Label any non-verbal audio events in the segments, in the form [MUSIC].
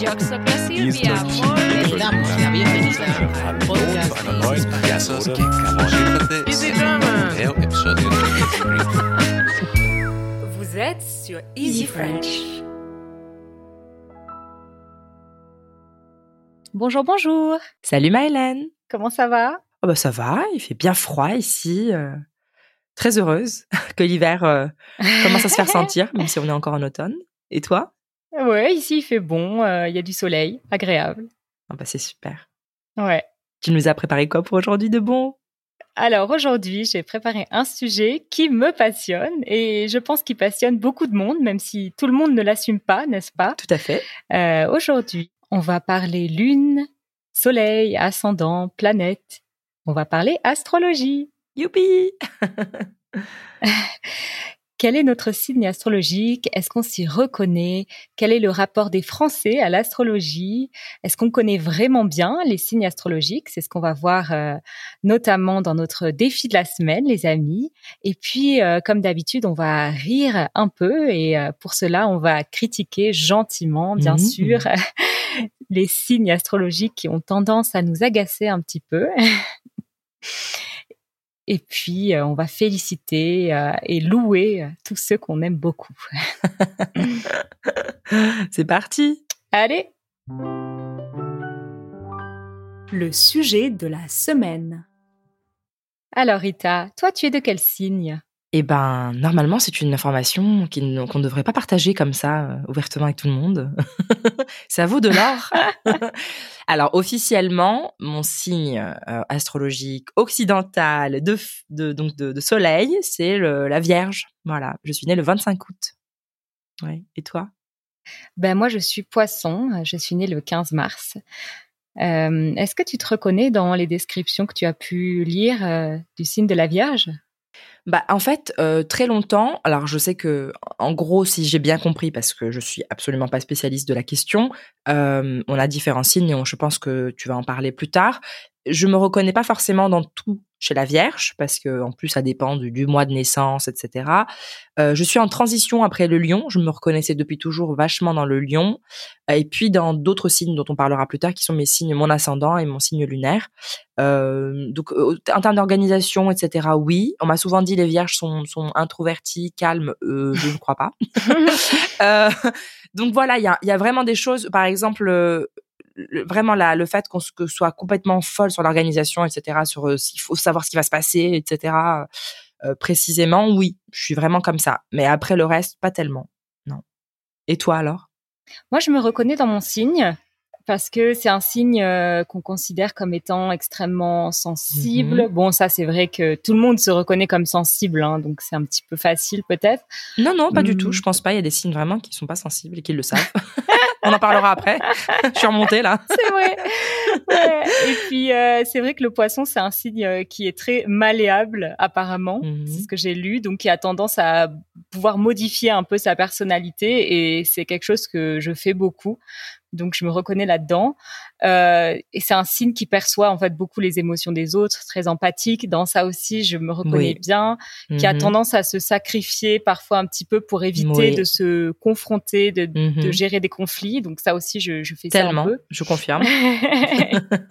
Yo soy Silvia. Damos la bienvenida al podcast de Vous êtes sur Easy French. Bonjour, bonjour. Salut Maëlène. Comment ça va? Oh bah ça va, il fait bien froid ici. euh, très heureuse [LAUGHS] que l'hiver euh, commence à se faire [LAUGHS] sentir, même si on est encore en automne. Et toi? Ouais, ici il fait bon, euh, il y a du soleil, agréable. Ah bah c'est super. Ouais. Tu nous as préparé quoi pour aujourd'hui de bon? Alors aujourd'hui, j'ai préparé un sujet qui me passionne et je pense qu'il passionne beaucoup de monde, même si tout le monde ne l'assume pas, n'est-ce pas? Tout à fait. Euh, Aujourd'hui, on va parler lune, soleil, ascendant, planète. On va parler astrologie. Youpi [LAUGHS] Quel est notre signe astrologique? Est-ce qu'on s'y reconnaît? Quel est le rapport des Français à l'astrologie? Est-ce qu'on connaît vraiment bien les signes astrologiques? C'est ce qu'on va voir euh, notamment dans notre défi de la semaine, les amis. Et puis, euh, comme d'habitude, on va rire un peu et euh, pour cela, on va critiquer gentiment, bien Mhm. sûr, [LAUGHS] les signes astrologiques qui ont tendance à nous agacer un petit peu. [LAUGHS] Et puis, euh, on va féliciter euh, et louer euh, tous ceux qu'on aime beaucoup. [LAUGHS] C'est parti Allez Le sujet de la semaine. Alors, Rita, toi, tu es de quel signe? Eh ben, normalement, c'est une information qu'on ne devrait pas partager comme ça, euh, ouvertement avec tout le monde. [LAUGHS] ça vaut de l'or. [LAUGHS] Alors, officiellement, mon signe euh, astrologique occidental de, donc de, soleil, c'est la Vierge. Voilà, je suis née le 25 août. Ouais. Et toi? Ben moi, je suis poisson. Je suis née le 15 mars. Euh, Est-ce que tu te reconnais dans les descriptions que tu as pu lire du signe de la Vierge? Bah, en fait, euh, très longtemps. Alors, je sais que, en gros, si j'ai bien compris, parce que je suis absolument pas spécialiste de la question, euh, on a différents signes et on- je pense que tu vas en parler plus tard. Je me reconnais pas forcément dans tout chez la Vierge, parce que en plus, ça dépend du, du mois de naissance, etc. Euh, je suis en transition après le Lion. Je me reconnaissais depuis toujours vachement dans le Lion, et puis dans d'autres signes dont on parlera plus tard, qui sont mes signes, mon ascendant et mon signe lunaire. Euh, donc, euh, en termes d'organisation, etc., oui. On m'a souvent dit les vierges sont, sont introverties, calmes. Euh, je ne crois pas. [LAUGHS] Euh, donc voilà, il y a, il y a vraiment des choses. Par exemple, euh, le- vraiment la, le fait qu'on soit complètement folle sur l'organisation, etc., sur euh, s'il faut savoir ce qui va se passer, etc., euh, précisément, oui, je suis vraiment comme ça. Mais après le reste, pas tellement. Non. Et toi alors? Moi, je me reconnais dans mon signe parce que c'est un signe euh, qu'on considère comme étant extrêmement sensible. Bon, ça, c'est vrai que tout le monde se reconnaît comme sensible, hein, donc c'est un petit peu facile peut-être. Non, non, pas du tout. Je pense pas. Il y a des signes vraiment qui sont pas sensibles et qui le savent. [LAUGHS] On en parlera après. je suis remontée là. [LAUGHS] C'est vrai. Ouais. Et puis, euh, c'est vrai que le poisson, c'est un signe euh, qui est très malléable, apparemment. Mhm. C'est ce que j'ai lu. Donc, qui a tendance à pouvoir modifier un peu sa personnalité. Et c'est quelque chose que je fais beaucoup. Donc, je me reconnais là-dedans. Euh, et c'est un signe qui perçoit, en fait, beaucoup les émotions des autres, très empathique. Dans ça aussi, je me reconnais Oui. bien. Qui a Mhm. tendance à se sacrifier parfois un petit peu pour éviter Oui. de se confronter, de, de Mhm. gérer des conflits. Donc, ça aussi, je, je fais ça un peu. je confirme. [LAUGHS]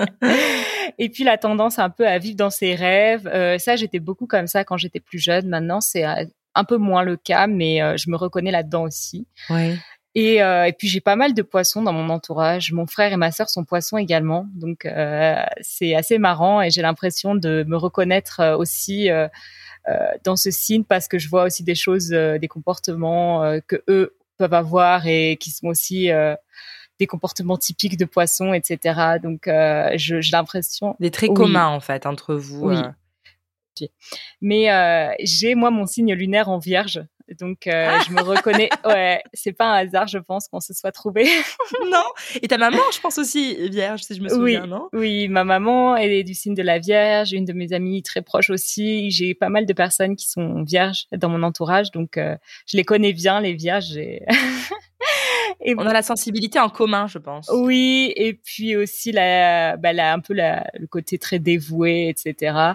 et puis la tendance un peu à vivre dans ses rêves. Euh, ça, j'étais beaucoup comme ça quand j'étais plus jeune. Maintenant, c'est euh, un peu moins le cas, mais euh, je me reconnais là-dedans aussi. Ouais. Et, euh, et puis j'ai pas mal de poissons dans mon entourage. Mon frère et ma sœur sont poissons également, donc euh, c'est assez marrant et j'ai l'impression de me reconnaître euh, aussi euh, dans ce signe parce que je vois aussi des choses, des comportements que eux peuvent avoir et qui sont aussi des comportements typiques de poissons, etc. Donc j'ai l'impression Des traits Oui. communs en fait entre vous. Oui. Mais j'ai moi mon signe lunaire en Vierge, donc euh, je me reconnais. [LAUGHS] Ouais, c'est pas un hasard, je pense, qu'on se soit trouvé. [LAUGHS] non. Et ta maman, je pense aussi vierge, si je me souviens, non? oui, ma maman elle est du signe de la Vierge, une de mes amies très proches aussi. J'ai pas mal de personnes qui sont vierges dans mon entourage, donc euh, je les connais bien les Vierges. Et... [LAUGHS] et On a la sensibilité en commun, je pense. Oui, et puis aussi la, bah, la- un peu la, le côté très dévoué, etc.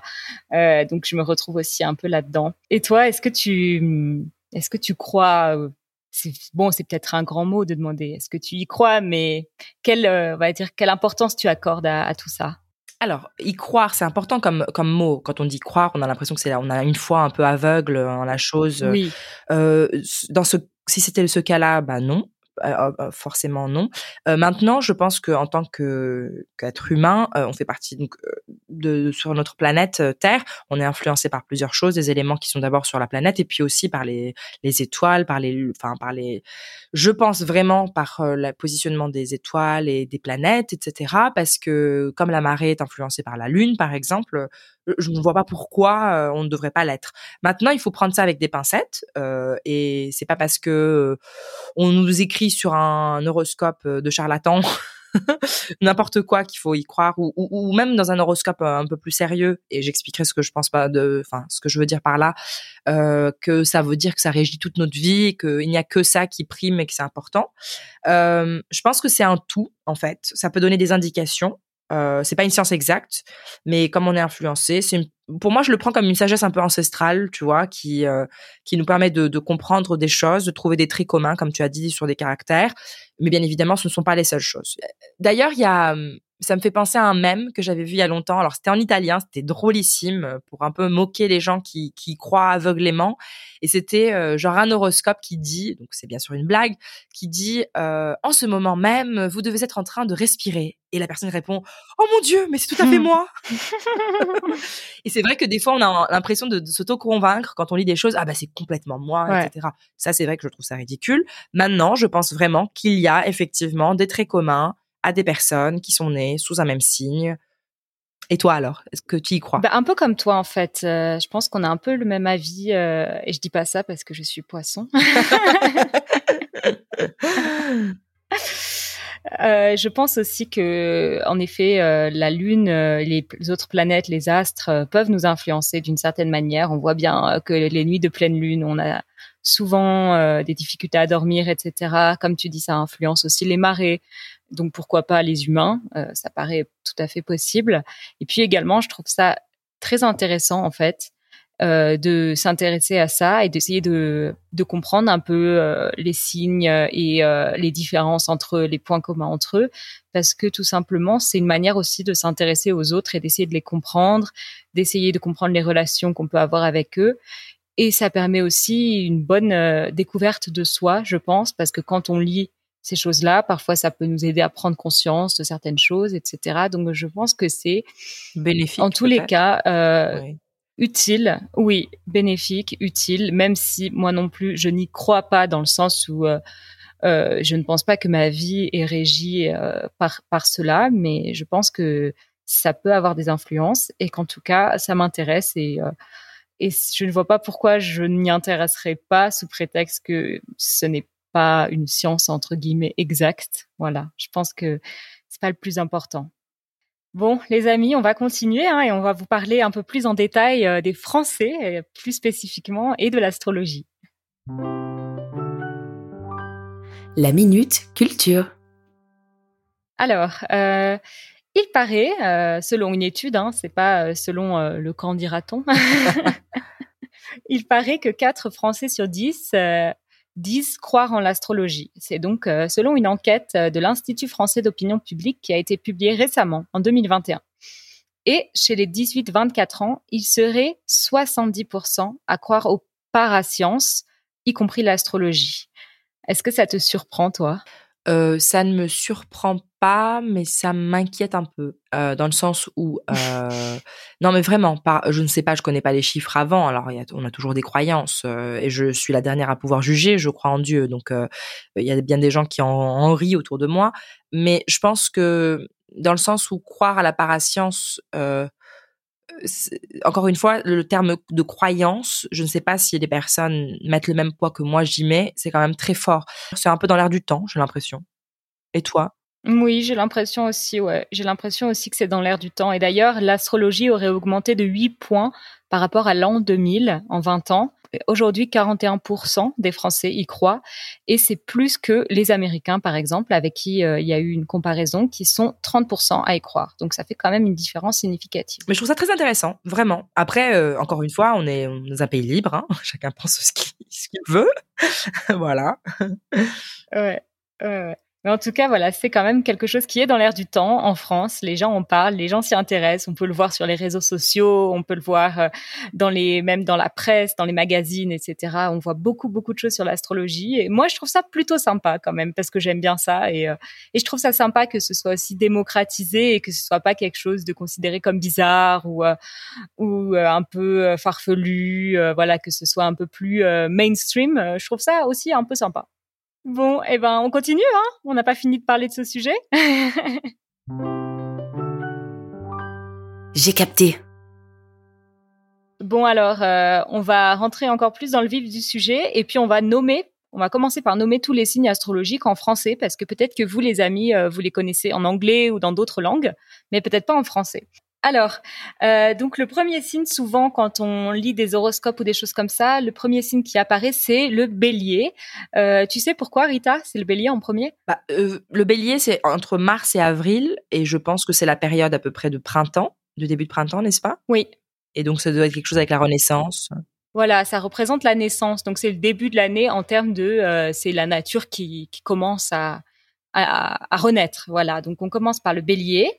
Euh, donc je me retrouve aussi un peu là-dedans. Et toi, est-ce que tu, est-ce que tu crois euh, c'est bon, c'est peut-être un grand mot de demander est-ce que tu y crois, mais quelle, on va dire, quelle importance tu accordes à, tout ça? Alors, y croire, c'est important comme comme mot. Quand on dit croire, on a l'impression que c'est on a une foi un peu aveugle en la chose. Oui. Euh, dans ce si c'était ce cas-là, bah non. Euh, euh, forcément non. Euh, maintenant, je pense qu'en tant qu'être humain, on fait partie donc de sur notre planète Terre, on est influencé par plusieurs choses, des éléments qui sont d'abord sur la planète et puis aussi par les les étoiles, par les enfin par les je pense vraiment par le positionnement des étoiles et des planètes, etc. Parce que comme la marée est influencée par la Lune, par exemple, je ne vois pas pourquoi on ne devrait pas l'être. Maintenant, il faut prendre ça avec des pincettes euh, et c'est pas parce que on nous écrit sur un horoscope de charlatan [LAUGHS] n'importe quoi qu'il faut y croire ou, même dans un horoscope un peu plus sérieux et j'expliquerai ce que je pense pas de enfin ce que je veux dire par là euh, que ça veut dire que ça régit toute notre vie qu'il n'y a que ça qui prime et que c'est important euh, je pense que c'est un tout en fait ça peut donner des indications euh, c'est pas une science exacte, mais comme on est influencé, c'est pour moi je le prends comme une sagesse un peu ancestrale, tu vois, qui euh, qui nous permet de, de, comprendre des choses, de trouver des traits communs, comme tu as dit, sur des caractères. Mais bien évidemment, ce ne sont pas les seules choses. D'ailleurs, il y a hum, ça me fait penser à un mème que j'avais vu il y a longtemps. Alors c'était en italien, c'était drôlissime euh, pour un peu moquer les gens qui, qui croient aveuglément. Et c'était euh, genre un horoscope qui dit, donc c'est bien sûr une blague, qui dit euh, en ce moment même vous devez être en train de respirer. Et la personne répond oh mon dieu mais c'est tout à fait [LAUGHS] moi. et c'est vrai que des fois on a l'impression de, s'auto-convaincre quand on lit des choses ah bah c'est complètement moi etc. Ça c'est vrai que je trouve ça ridicule. Maintenant je pense vraiment qu'il y a effectivement des traits communs à des personnes qui sont nées sous un même signe. Et toi alors, est-ce que tu y crois? Bah, Un peu comme toi en fait. Euh, je pense qu'on a un peu le même avis. Euh, et je dis pas ça parce que je suis poisson. [LAUGHS] Euh, je pense aussi que, en effet, la Lune, les autres planètes, les astres peuvent nous influencer d'une certaine manière. On voit bien que les nuits de pleine Lune, on a souvent des difficultés à dormir, etc. Comme tu dis, ça influence aussi les marées. Donc pourquoi pas les humains? Euh, Ça paraît tout à fait possible. Et puis également, je trouve ça très intéressant en fait euh, de s'intéresser à ça et d'essayer de, comprendre un peu euh, les signes et les différences entre les points communs entre eux, parce que tout simplement, c'est une manière aussi de s'intéresser aux autres et d'essayer de les comprendre, d'essayer de comprendre les relations qu'on peut avoir avec eux. Et ça permet aussi une bonne découverte de soi, je pense, parce que quand on lit ces choses-là. Parfois, ça peut nous aider à prendre conscience de certaines choses, etc. Donc, je pense que c'est bénéfique. En tous les cas, euh, utile. Oui, bénéfique, utile. Même si moi non plus, je n'y crois pas dans le sens où euh, euh, je ne pense pas que ma vie est régie par par cela, mais je pense que ça peut avoir des influences et qu'en tout cas, ça m'intéresse et et je ne vois pas pourquoi je n'y intéresserais pas sous prétexte que ce n'est pas une science entre guillemets exacte. Voilà, je pense que c'est pas le plus important. Bon, les amis, on va continuer hein, et on va vous parler un peu plus en détail euh, des Français, euh, plus spécifiquement, et de l'astrologie. La minute culture. Alors, euh, il paraît, selon une étude, hein, c'est pas selon le camp dira-t-on, [LAUGHS] il paraît que 4 Français sur 10 disent croire en l'astrologie. C'est donc euh, selon une enquête euh, de l'Institut français d'opinion publique qui a été publiée récemment, en 2021. Et chez les 18-24 ans, il serait 70% à croire aux parasciences, y compris l'astrologie. Est-ce que ça te surprend, toi? Euh, ça ne me surprend pas, mais ça m'inquiète un peu euh, dans le sens où [LAUGHS] euh, non, mais vraiment pas. Je ne sais pas, je connais pas les chiffres avant. Alors y a, on a toujours des croyances euh, et je suis la dernière à pouvoir juger. Je crois en Dieu, donc euh, il y a bien des gens qui en, en, rient autour de moi. Mais je pense que dans le sens où croire à la parascience encore une fois, le terme de croyance, je ne sais pas si les personnes mettent le même poids que moi j'y mets, c'est quand même très fort. C'est un peu dans l'air du temps, j'ai l'impression. Et toi? Oui, j'ai l'impression aussi, ouais. J'ai l'impression aussi que c'est dans l'air du temps. Et d'ailleurs, l'astrologie aurait augmenté de 8 points par rapport à l'an 2000 en 20 ans. Aujourd'hui 41% des Français y croient et c'est plus que les Américains par exemple avec qui euh, il y a eu une comparaison qui sont 30% à y croire. Donc ça fait quand même une différence significative. Mais je trouve ça très intéressant, vraiment. Après, euh, encore une fois, on est dans un pays libre, hein. [LAUGHS] chacun pense ce qu'il ce qu'il veut. [LAUGHS] voilà. Ouais, ouais, ouais. Mais en tout cas, voilà, c'est quand même quelque chose qui est dans l'air du temps en France. Les gens en parlent, les gens s'y intéressent. On peut le voir sur les réseaux sociaux, on peut le voir euh, dans les, même dans la presse, dans les magazines, etc. On voit beaucoup, beaucoup de choses sur l'astrologie. Et moi, je trouve ça plutôt sympa quand même parce que j'aime bien ça et, euh, je trouve ça sympa que ce soit aussi démocratisé et que ce soit pas quelque chose de considéré comme bizarre ou euh, ou un peu farfelu. voilà, que ce soit un peu plus mainstream. Je trouve ça aussi un peu sympa. Bon, eh ben, on continue, hein On n'a pas fini de parler de ce sujet. [LAUGHS] J'ai capté. Bon, alors, euh, on va rentrer encore plus dans le vif du sujet et puis on va nommer. On va commencer par nommer tous les signes astrologiques en français parce que peut-être que vous, les amis, euh, vous les connaissez en anglais ou dans d'autres langues, mais peut-être pas en français. Alors, euh, donc le premier signe, souvent quand on lit des horoscopes ou des choses comme ça, le premier signe qui apparaît, c'est le bélier. Euh, tu sais pourquoi, Rita? C'est le bélier en premier? Bah, euh, Le bélier, c'est entre mars et avril, et je pense que c'est la période à peu près de printemps, de début de printemps, n'est-ce pas? Oui. Et donc ça doit être quelque chose avec la Renaissance. Voilà, ça représente la naissance. Donc c'est le début de l'année en termes de, c'est la nature qui, qui commence à, à, à, renaître. Voilà, donc on commence par le bélier.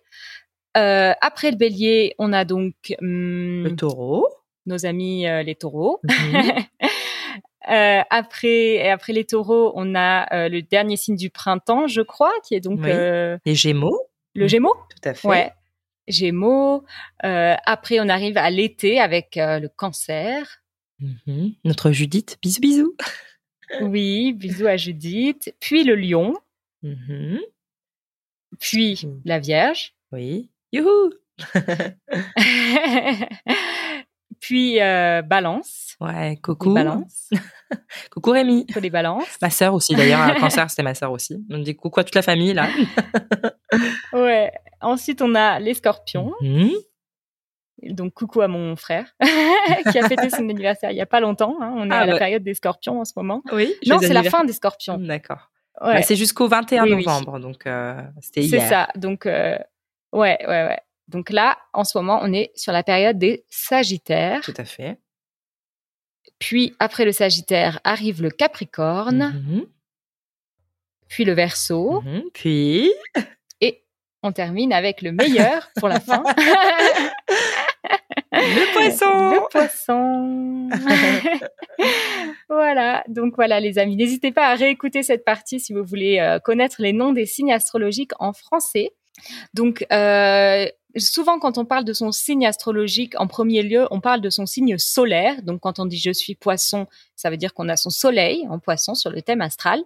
Euh, après le bélier, on a donc hum, le taureau. Nos amis euh, les taureaux. Mhm. [LAUGHS] euh, après, après les taureaux, on a euh, le dernier signe du printemps, je crois, qui est donc euh, les Gémeaux. Le Gémeaux. Tout à fait. Ouais. Gémeaux. après, on arrive à l'été avec le Cancer. Mhm. Notre Judith. Bisous, bisous. [LAUGHS] oui, bisous à Judith. Puis le Lion. Mhm. Puis la Vierge. Oui. Youhou [LAUGHS] Puis euh, Balance. Ouais, coucou. Balance. [LAUGHS] coucou Rémi. Pour les balances. Ma sœur aussi, d'ailleurs, un [LAUGHS] cancer, c'était ma sœur aussi. On dit coucou à toute la famille, là. ouais. Ensuite, on a les scorpions. Mhm. Donc, coucou à mon frère, qui a fêté son anniversaire il y a pas longtemps. Hein. On est Ah à la bah. période des scorpions en ce moment. Oui. Non, c'est la fin des scorpions. D'accord. Ouais. Bah, c'est jusqu'au 21 Oui, oui. novembre, donc euh, c'était C'est hier. ça. Donc, euh, ouais, ouais, ouais. Donc là, en ce moment, on est sur la période des Sagittaires. Tout à fait. Puis, après le Sagittaire, arrive le Capricorne, Mhm. puis le Verseau. Mhm. Puis? Et on termine avec le meilleur pour la fin. [LAUGHS] Le poisson Le poisson. [LAUGHS] voilà. Donc voilà, les amis. N'hésitez pas à réécouter cette partie si vous voulez euh, connaître les noms des signes astrologiques en français. Donc, euh, souvent, quand on parle de son signe astrologique, en premier lieu, on parle de son signe solaire. Donc, quand on dit je suis poisson, ça veut dire qu'on a son soleil en poisson sur le thème astral.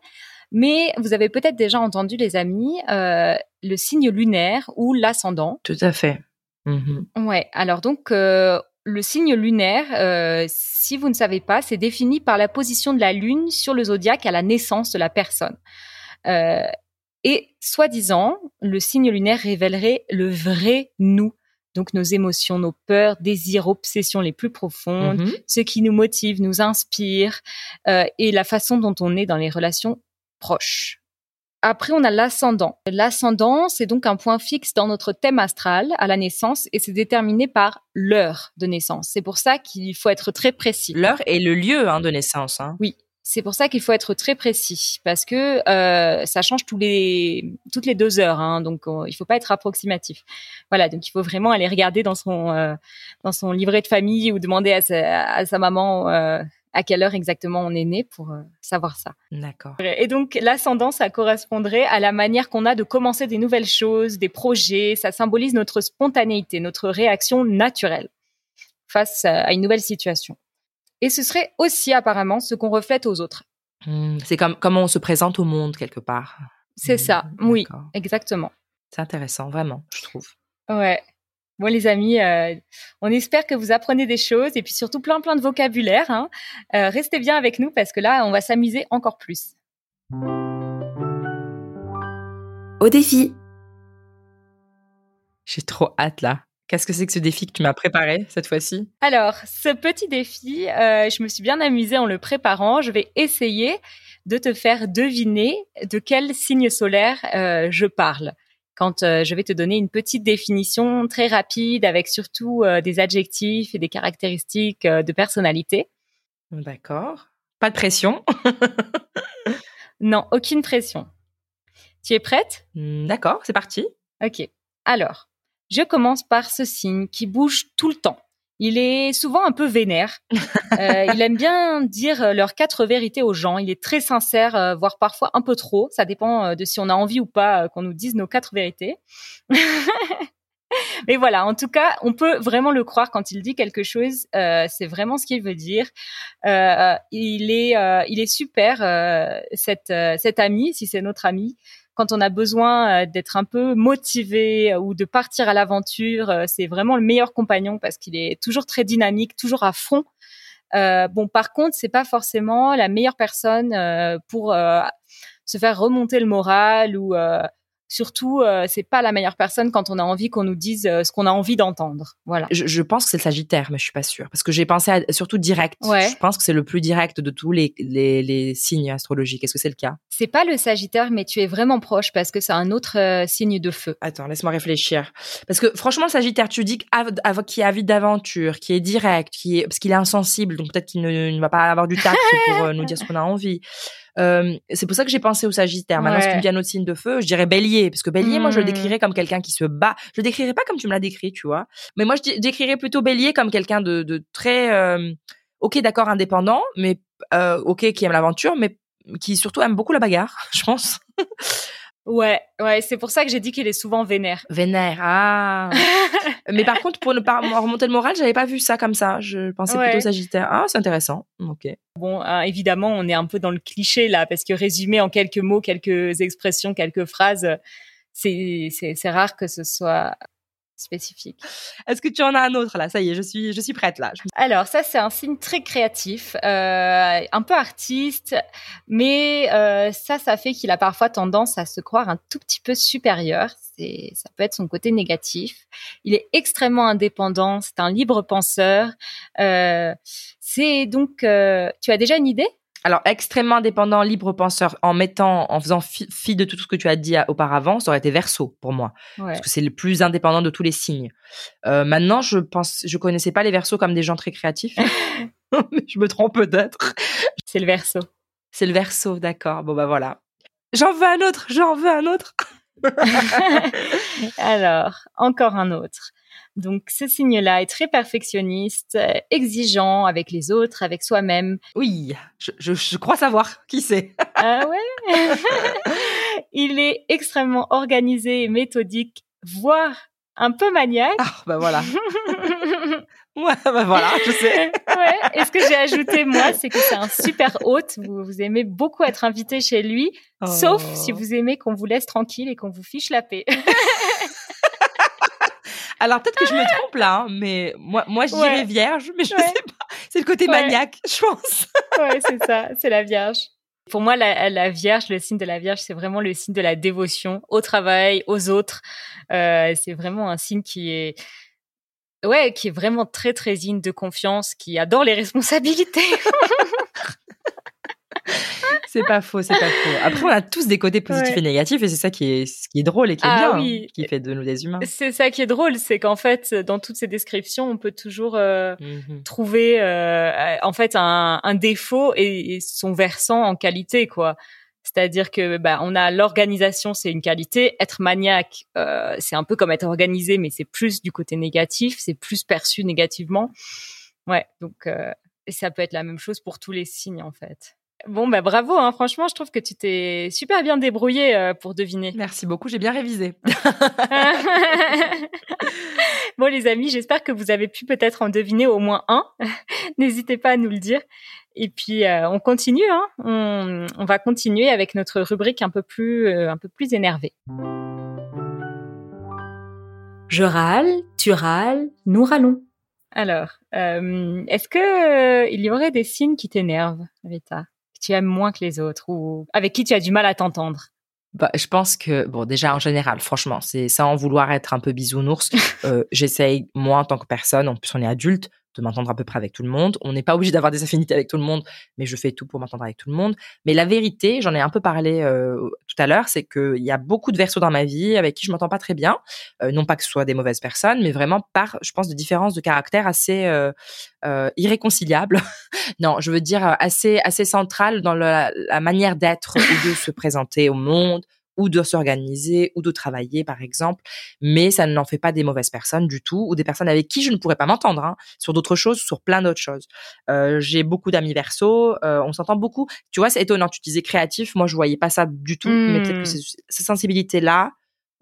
Mais vous avez peut-être déjà entendu, les amis, euh, le signe lunaire ou l'ascendant. Tout à fait. Mhm. Ouais. Alors donc euh, le signe lunaire, euh, si vous ne savez pas, c'est défini par la position de la lune sur le zodiaque à la naissance de la personne. Et soi-disant, le signe lunaire révélerait le vrai nous, donc nos émotions, nos peurs, désirs, obsessions les plus profondes, Mhm. ce qui nous motive, nous inspire, euh, et la façon dont on est dans les relations proches. Après, on a l'ascendant. L'ascendant, c'est donc un point fixe dans notre thème astral à la naissance et c'est déterminé par l'heure de naissance. C'est pour ça qu'il faut être très précis. L'heure et le lieu hein, de naissance. Hein. C'est pour ça qu'il faut être très précis parce que euh, ça change tous les toutes les deux heures, hein, donc on- il faut pas être approximatif. Voilà, donc il faut vraiment aller regarder dans son euh, dans son livret de famille ou demander à sa, à sa maman euh, à quelle heure exactement on est né pour euh, savoir ça. D'accord. Et donc l'ascendant, ça correspondrait à la manière qu'on a de commencer des nouvelles choses, des projets. Ça symbolise notre spontanéité, notre réaction naturelle face à à une nouvelle situation. Et ce serait aussi apparemment ce qu'on reflète aux autres. Hmm, C'est comme comment on se présente au monde quelque part. C'est Hmm, ça, oui, exactement. C'est intéressant, vraiment, je trouve. Ouais. Bon les amis, euh, on espère que vous apprenez des choses et puis surtout plein plein de vocabulaire. Hein. Euh, restez bien avec nous parce que là, on va s'amuser encore plus. Au défi. J'ai trop hâte là Qu'est-ce que c'est que ce défi que tu m'as préparé cette fois-ci? Alors, ce petit défi, euh, je me suis bien amusée en le préparant. Je vais essayer de te faire deviner de quel signe solaire euh, je parle. Quand euh, je vais te donner une petite définition très rapide avec surtout des adjectifs et des caractéristiques de personnalité. D'accord. Pas de pression. Non, aucune pression. Tu es prête? Hmm, D'accord, c'est parti. Ok. Alors, je commence par ce signe qui bouge tout le temps. Il est souvent un peu vénère. [LAUGHS] Euh, il aime bien dire euh, leurs quatre vérités aux gens. Il est très sincère, euh, voire parfois un peu trop. Ça dépend de si on a envie ou pas euh, qu'on nous dise nos quatre vérités. [LAUGHS] Mais voilà, en tout cas, on peut vraiment le croire quand il dit quelque chose. c'est vraiment ce qu'il veut dire. Il est, il est super cet, cet ami, si c'est notre ami. Quand on a besoin euh, d'être un peu motivé euh, ou de partir à l'aventure, euh, c'est vraiment le meilleur compagnon parce qu'il est toujours très dynamique, toujours à fond. Bon, par contre, c'est pas forcément la meilleure personne pour se faire remonter le moral ou surtout, euh, c'est pas la meilleure personne quand on a envie qu'on nous dise euh, ce qu'on a envie d'entendre. Voilà. Je, je pense que c'est le Sagittaire, mais je suis pas sûre. Parce que j'ai pensé à, surtout direct. Ouais. Je pense que c'est le plus direct de tous les, les, les signes astrologiques. Est-ce que c'est le cas? C'est pas le Sagittaire, mais tu es vraiment proche parce que c'est un autre euh, signe de feu. Attends, laisse-moi réfléchir. Parce que franchement, le Sagittaire, tu dis qu'av- av- qui est avide d'aventure, qui est direct, qui est parce qu'il est insensible, donc peut-être qu'il ne, ne va pas avoir du tact pour euh, nous dire ce qu'on a envie. Euh, c'est pour ça que j'ai pensé au Sagittaire. Maintenant, Ouais. si tu me dis un autre signe de feu, je dirais Bélier, parce que Bélier, moi, je le Hmm. décrirais comme quelqu'un qui se bat. Je le décrirais pas comme tu me l'as décrit, tu vois. Mais moi, je dé- décrirais plutôt Bélier comme quelqu'un de, de très, euh, ok, d'accord, indépendant, mais euh, ok, qui aime l'aventure, mais qui surtout aime beaucoup la bagarre, [LAUGHS] je pense. Ouais, ouais, c'est pour ça que j'ai dit qu'il est souvent vénère. Vénère, ah. [LAUGHS] Mais par contre, pour ne pas remonter le moral, j'avais pas vu ça comme ça. Je pensais Ouais. plutôt Sagittaire. Ah, c'est intéressant. Ok. Bon, hein, évidemment, on est un peu dans le cliché là, parce que résumé en quelques mots, quelques expressions, quelques phrases, c'est rare que ce soit spécifique. Est-ce que tu en as un autre là? Ça y est, je suis, je suis prête là. Alors ça, c'est un signe très créatif, euh, un peu artiste, mais euh, ça, ça fait qu'il a parfois tendance à se croire un tout petit peu supérieur. C'est, ça peut être son côté négatif. Il est extrêmement indépendant. C'est un libre penseur. Euh, c'est donc, euh, tu as déjà une idée? Alors, extrêmement indépendant, libre penseur, en mettant, en faisant fi, fi de tout ce que tu as dit à- auparavant, ça aurait été Verseau pour moi, Ouais. parce que c'est le plus indépendant de tous les signes. Euh, maintenant, je pense, je connaissais pas les Verseaux comme des gens très créatifs. [LAUGHS] [LAUGHS] Je me trompe peut-être. C'est le verso. C'est le Verseau, d'accord. Bon bah voilà. J'en veux un autre. J'en veux un autre. [LAUGHS] Alors, encore un autre. Donc, ce signe-là est très perfectionniste, euh, exigeant avec les autres, avec soi-même. Oui, je, je, je crois savoir qui c'est. Ah ouais? [LAUGHS] Il est extrêmement organisé et méthodique, voire un peu maniaque. Ah bah voilà. [LAUGHS] Ouais, bah voilà, je sais. [LAUGHS] ouais. Et ce que j'ai ajouté, moi, c'est que c'est un super hôte. Vous, vous aimez beaucoup être invité chez lui, sauf Oh. si vous aimez qu'on vous laisse tranquille et qu'on vous fiche la paix. Alors peut-être que je me [LAUGHS] trompe là, hein, mais moi, moi je dirais Ouais. vierge, mais je Ouais. sais pas. C'est le côté Ouais. maniaque, je pense. [LAUGHS] ouais, c'est ça, c'est la Vierge. Pour moi, la, la Vierge, le signe de la Vierge, c'est vraiment le signe de la dévotion au travail, aux autres. Euh, c'est vraiment un signe qui est, ouais, qui est vraiment très très digne de confiance, qui adore les [LAUGHS] responsabilités. C'est pas faux, c'est pas faux. Après, on a tous des côtés positifs Ouais. et négatifs, et c'est ça qui est, ce qui est drôle et qui est Ah bien, oui. hein, qui fait de nous des humains. c'est ça qui est drôle, c'est qu'en fait, dans toutes ces descriptions, on peut toujours euh, Mhm. trouver euh, en fait un, un défaut et, et son versant en qualité quoi. C'est-à-dire que bah on a l'organisation, c'est une qualité. Être maniaque, euh, c'est un peu comme être organisé, mais c'est plus du côté négatif, c'est plus perçu négativement. Ouais, donc et ça peut être la même chose pour tous les signes en fait. Bon bah bravo, hein, franchement, je trouve que tu t'es super bien débrouillé euh, pour deviner. Merci beaucoup, j'ai bien révisé. [LAUGHS] bon les amis, j'espère que vous avez pu peut-être en deviner au moins un. [LAUGHS] N'hésitez pas à nous le dire. Et puis euh, on continue, hein. on, on va continuer avec notre rubrique un peu plus, euh, un peu plus énervée. Je râle, tu râles, nous râlons. Alors, euh, est-ce que euh, il y aurait des signes qui t'énervent, Rita, que tu aimes moins que les autres, ou avec qui tu as du mal à t'entendre? Bah, je pense que bon, déjà en général, franchement, c'est sans vouloir être un peu bisounours. [LAUGHS] euh, J'essaye moi en tant que personne, en plus on est adulte, de m'entendre à peu près avec tout le monde. On n'est pas obligé d'avoir des affinités avec tout le monde, mais je fais tout pour m'entendre avec tout le monde. Mais la vérité, j'en ai un peu parlé euh, tout à l'heure, c'est qu'il y a beaucoup de versos dans ma vie avec qui je m'entends pas très bien. Euh, non pas que ce soit des mauvaises personnes, mais vraiment par, je pense, de différences de caractère assez euh, irréconciliables. [LAUGHS] non, je veux dire assez assez centrales dans la manière d'être ou de se présenter au monde ou de s'organiser ou de travailler par exemple mais ça n'en fait pas des mauvaises personnes du tout ou des personnes avec qui je ne pourrais pas m'entendre hein, sur d'autres choses sur plein d'autres choses euh, j'ai beaucoup d'amis verso euh, on s'entend beaucoup tu vois c'est étonnant tu disais créatif moi je voyais pas ça du tout mais peut-être que Hmm. c'est- cette sensibilité là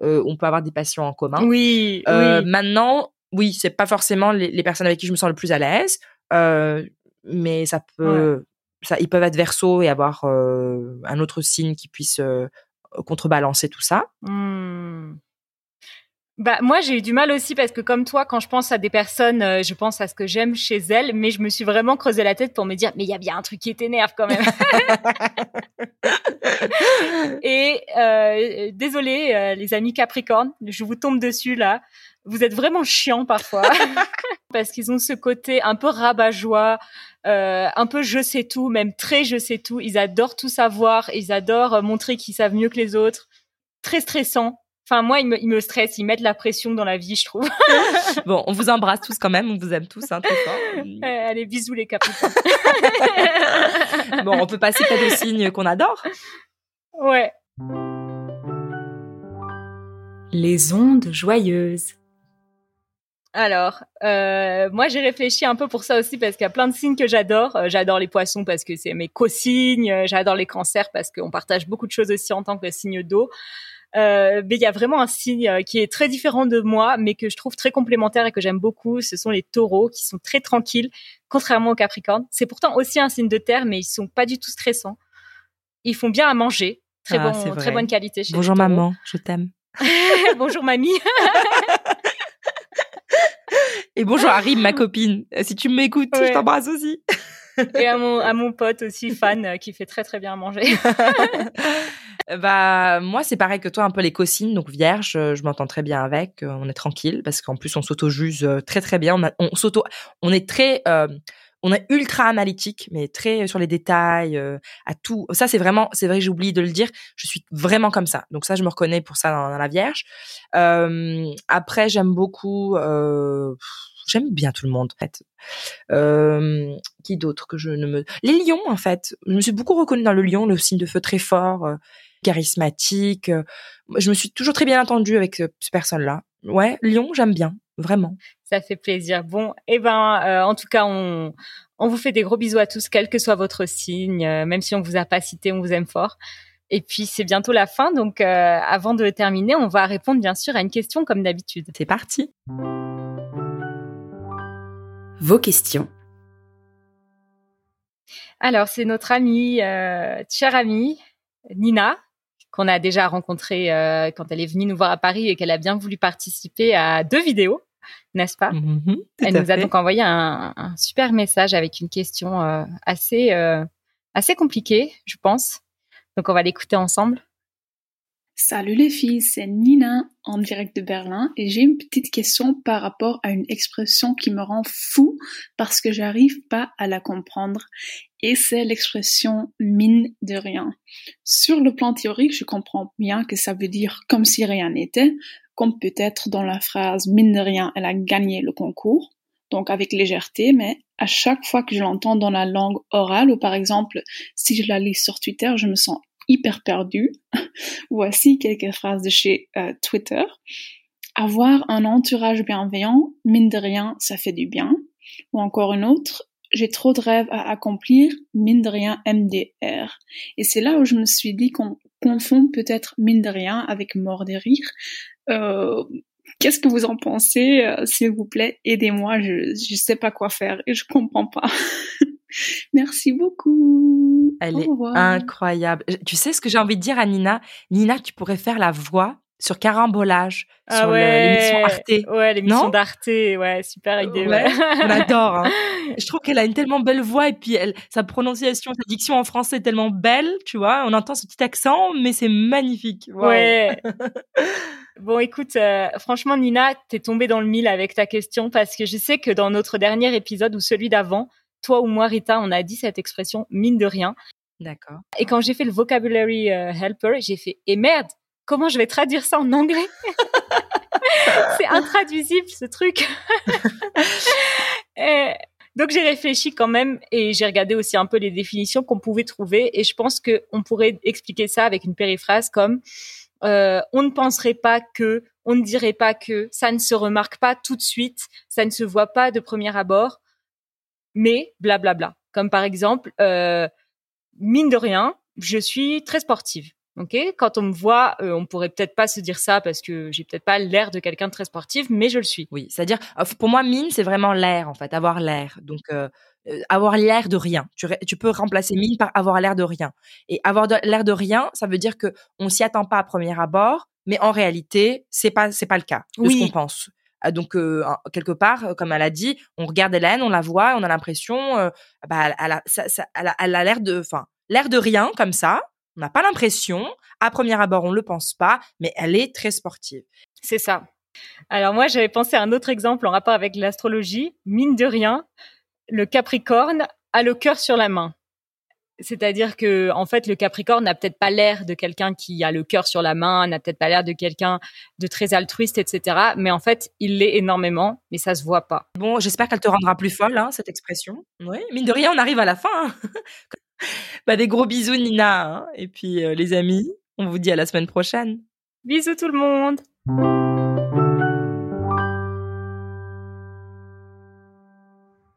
on peut avoir des passions en commun Oui, euh, oui. Maintenant, oui, c'est pas forcément les, les personnes avec qui je me sens le plus à l'aise, euh, mais ça peut, ça, ils peuvent être verso et avoir euh, un autre signe qui puisse euh, contrebalancer tout ça. Hmm. Bah moi j'ai eu du mal aussi parce que comme toi quand je pense à des personnes euh, je pense à ce que j'aime chez elles mais je me suis vraiment creusé la tête pour me dire mais il y a bien un truc qui t'énerve quand même [LAUGHS] et euh, désolé euh, les amis Capricorne je vous tombe dessus là vous êtes vraiment chiants parfois [LAUGHS] parce qu'ils ont ce côté un peu rabat-joie euh, un peu je sais tout même très je sais tout ils adorent tout savoir ils adorent euh, montrer qu'ils savent mieux que les autres très stressant Enfin, moi, ils me, ils me stressent, ils mettent la pression dans la vie, je trouve. [LAUGHS] bon, on vous embrasse tous quand même, on vous aime tous hein, très fort. [LAUGHS] Euh, Allez, bisous les capricornes. [LAUGHS] bon, on peut passer peut-être aux signes qu'on adore. Ouais. Les ondes joyeuses. Alors, euh, moi, j'ai réfléchi un peu pour ça aussi parce qu'il y a plein de signes que j'adore. Euh, j'adore les poissons parce que c'est mes co-signes. Euh, J'adore les cancers parce qu'on partage beaucoup de choses aussi en tant que signe d'eau. Euh, mais il y a vraiment un signe qui est très différent de moi, mais que je trouve très complémentaire et que j'aime beaucoup. Ce sont les taureaux qui sont très tranquilles, contrairement aux capricornes. C'est pourtant aussi un signe de terre, mais ils sont pas du tout stressants. Ils font bien à manger. Très, Ah, bon, très bonne qualité. Chez Bonjour maman, je t'aime. [LAUGHS] Bonjour mamie. [LAUGHS] Et bonjour Harry, ma [LAUGHS] copine. Euh, Si tu m'écoutes, Ouais. je t'embrasse aussi. Et à mon, à mon pote aussi, fan, euh, qui fait très très bien à manger. [LAUGHS] bah moi c'est pareil que toi un peu les cosines donc vierge euh, je m'entends très bien avec euh, on est tranquille parce qu'en plus on s'auto-juge euh, très très bien on, s'auto on est très euh, on est ultra analytique mais très sur les détails euh, à tout. Ça c'est vraiment c'est vrai j'ai oublié de le dire je suis vraiment comme ça. Donc ça je me reconnais pour ça dans, la vierge. Euh, après j'aime beaucoup euh, j'aime bien tout le monde en fait. Euh, qui d'autre que je ne me les lions en fait. Je me suis beaucoup reconnue dans le lion le signe de feu très fort euh, charismatique je me suis toujours très bien entendue avec ces personnes là ouais lion j'aime bien vraiment Ça fait plaisir. Bon, eh ben, euh, en tout cas, on, on vous fait des gros bisous à tous, quel que soit votre signe, euh, même si on vous a pas cité, on vous aime fort. Et puis, c'est bientôt la fin, donc euh, avant de terminer, on va répondre bien sûr à une question comme d'habitude. c'est parti Vos questions. Alors, c'est notre amie, euh, chère amie, Nina, qu'on a déjà rencontrée euh, quand elle est venue nous voir à Paris et qu'elle a bien voulu participer à deux vidéos, n'est-ce pas? Mhm, Elle nous a donc envoyé un, un super message avec une question euh, assez euh, assez compliquée, je pense. Donc on va l'écouter ensemble. Salut les filles, c'est Nina en direct de Berlin et j'ai une petite question par rapport à une expression qui me rend fou parce que j'arrive pas à la comprendre et c'est l'expression mine de rien. Sur le plan théorique, je comprends bien que ça veut dire comme si rien n'était, comme peut-être dans la phrase mine de rien, elle a gagné le concours, donc avec légèreté, mais à chaque fois que je l'entends dans la langue orale ou par exemple si je la lis sur Twitter, je me sens hyper perdue. [LAUGHS] Voici quelques phrases de chez euh, Twitter. Avoir un entourage bienveillant, mine de rien, ça fait du bien. Ou encore une autre, j'ai trop de rêves à accomplir, mine de rien, MDR. Et c'est là où je me suis dit qu'on confond peut-être mine de rien avec mort de rire. Euh, Qu'est-ce que vous en pensez Euh, S'il vous plaît, aidez-moi, je je sais pas quoi faire et je comprends pas. [LAUGHS] Merci beaucoup. Elle Au est revoir. incroyable. Tu sais ce que j'ai envie de dire à Nina? Nina, tu pourrais faire la voix sur Carambolage, Ah sur ouais. l'émission Arte. Ouais, l'émission d'Arte, ouais, super idée. Ouais, on l'adore. hein. [LAUGHS] Je trouve qu'elle a une tellement belle voix et puis elle, sa prononciation, sa diction en français est tellement belle, tu vois. On entend ce petit accent, mais c'est magnifique. Ouais. bon, écoute, euh, franchement, Nina, t'es tombée dans le mille avec ta question parce que je sais que dans notre dernier épisode ou celui d'avant, toi ou moi, Rita, on a dit cette expression mine de rien. D'accord. Et quand j'ai fait le vocabulary euh, helper, j'ai fait et merde, comment je vais traduire ça en anglais? [LAUGHS] C'est intraduisible ce truc. [LAUGHS] Et donc j'ai réfléchi quand même et j'ai regardé aussi un peu les définitions qu'on pouvait trouver et je pense que on pourrait expliquer ça avec une périphrase comme euh, on ne penserait pas que, on ne dirait pas que, ça ne se remarque pas tout de suite, ça ne se voit pas de premier abord, mais blablabla. Comme par exemple, euh, mine de rien, je suis très sportive. Ok, quand on me voit, euh, on pourrait peut-être pas se dire ça parce que j'ai peut-être pas l'air de quelqu'un de très sportif, mais je le suis. Oui, c'est-à-dire, euh, pour moi, mine, c'est vraiment l'air, en fait, avoir l'air. Donc, euh, euh, avoir l'air de rien. Tu, peux remplacer mine par avoir l'air de rien. Et avoir l'air de rien, ça veut dire que on s'y attend pas à premier abord, mais en réalité, c'est pas c'est pas le cas de ce Oui. qu'on pense. Ah, Donc euh, quelque part, comme elle a dit, on regarde Hélène, on la voit, on a l'impression, bah, elle a l'air de, enfin, l'air de rien comme ça. On n'a pas l'impression. À premier abord, on le pense pas, mais elle est très sportive. C'est ça. Alors moi, j'avais pensé à un autre exemple en rapport avec l'astrologie. Mine de rien, le Capricorne a le cœur sur la main. C'est-à-dire que, en fait, le Capricorne n'a peut-être pas l'air de quelqu'un qui a le cœur sur la main, n'a peut-être pas l'air de quelqu'un de très altruiste, etc. Mais en fait, il l'est énormément, mais ça se voit pas. Bon, j'espère qu'elle te rendra plus folle, hein, cette expression. Oui, mine de rien, on arrive à la fin. hein. Bah, des gros bisous, Nina. hein. Et puis, euh, les amis, on vous dit à la semaine prochaine. Bisous tout le monde.